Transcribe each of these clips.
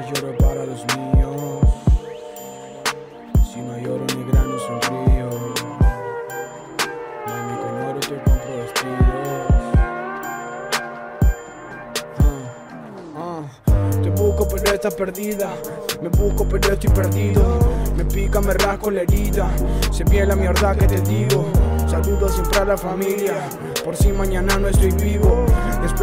lloro para los míos. Si no lloro ni grano sonrío. Mami, con oro te compro vestidos. Ah, ah. Te busco pero estás perdida. Me busco pero estoy perdido. Me pica, me rasco la herida. Se bien la mierda que te digo. Saludo siempre a la familia. Por si mañana no estoy vivo.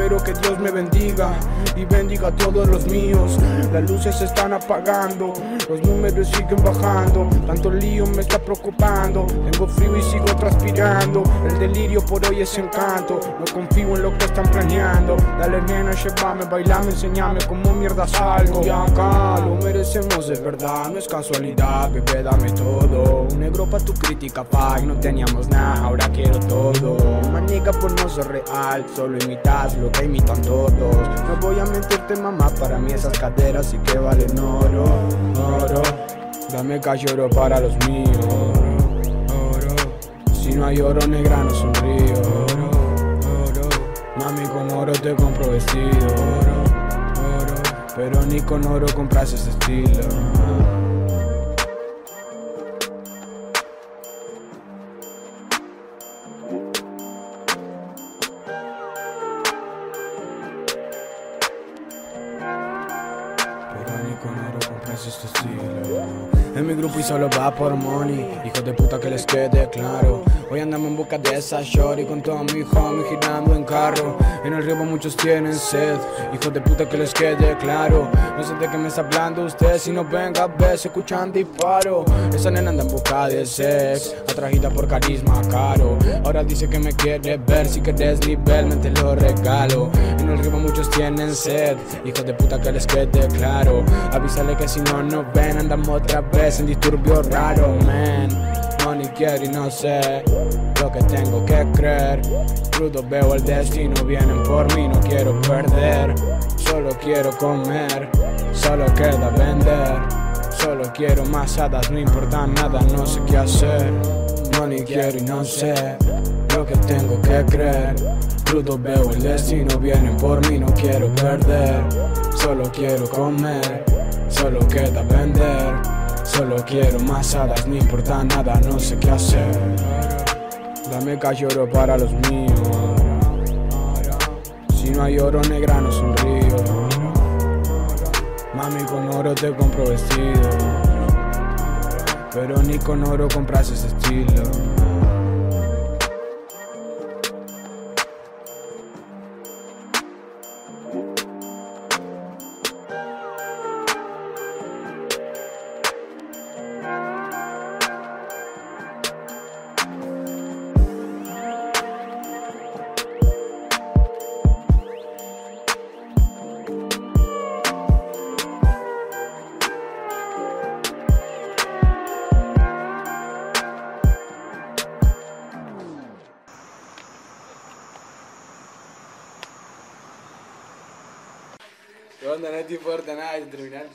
Espero que Dios me bendiga y bendiga a todos los míos. Las luces se están apagando, los números siguen bajando. Tanto lío me está preocupando. Tengo frío y sigo transpirando. El delirio por hoy es encanto. No confío en lo que están planeando. Dale nena, llévame, bailame, enséñame cómo mierda salgo. Y acá lo merecemos, es verdad, no es casualidad, bebé, dame todo. Un negro pa' tu crítica, pa' y no teníamos nada, ahora quiero todo. Manica por no ser real, solo imitas lo que imitan todos. No voy a mentirte, mamá, para mí esas caderas sí que valen oro, oro. Dame cayoro para los míos. Si no hay oro, negra, no sonrío, oro, oro. Mami, con oro te compro vestido, oro. Pero ni con oro compras ese estilo. Con oro compras este estilo. En mi grupo y solo va por money. Hijos de puta que les quede claro. Hoy andamos en busca de esa shorty con todo mi homie girando en carro. En el río muchos tienen sed. Hijos de puta que les quede claro. No sé de qué me está hablando usted. Si no venga a se escuchan disparo. Esa nena anda en busca de sex. Atragida por carisma caro. Ahora dice que me quiere ver. Si querés nivel, lo regalo. En el río muchos tienen sed. Hijos de puta que les quede claro. Avísale que si no nos ven, andamos otra vez en disturbio raro, man. No ni quiero y no sé lo que tengo que creer. Crudo veo el destino, vienen por mí, no quiero perder. Solo quiero comer, solo queda vender. Solo quiero más hadas, no importa nada, no sé qué hacer. No ni quiero y no sé lo que tengo que creer. Crudo veo el destino, vienen por mí, no quiero perder. Solo quiero comer, solo queda vender. Solo quiero más hadas, no importa nada, no sé qué hacer. Dame cayoro para los míos. Si no hay oro negra, no sonrío. Mami, con oro te compro vestido. Pero ni con oro compras ese estilo. ¿Qué onda? No te importa nada el terminal,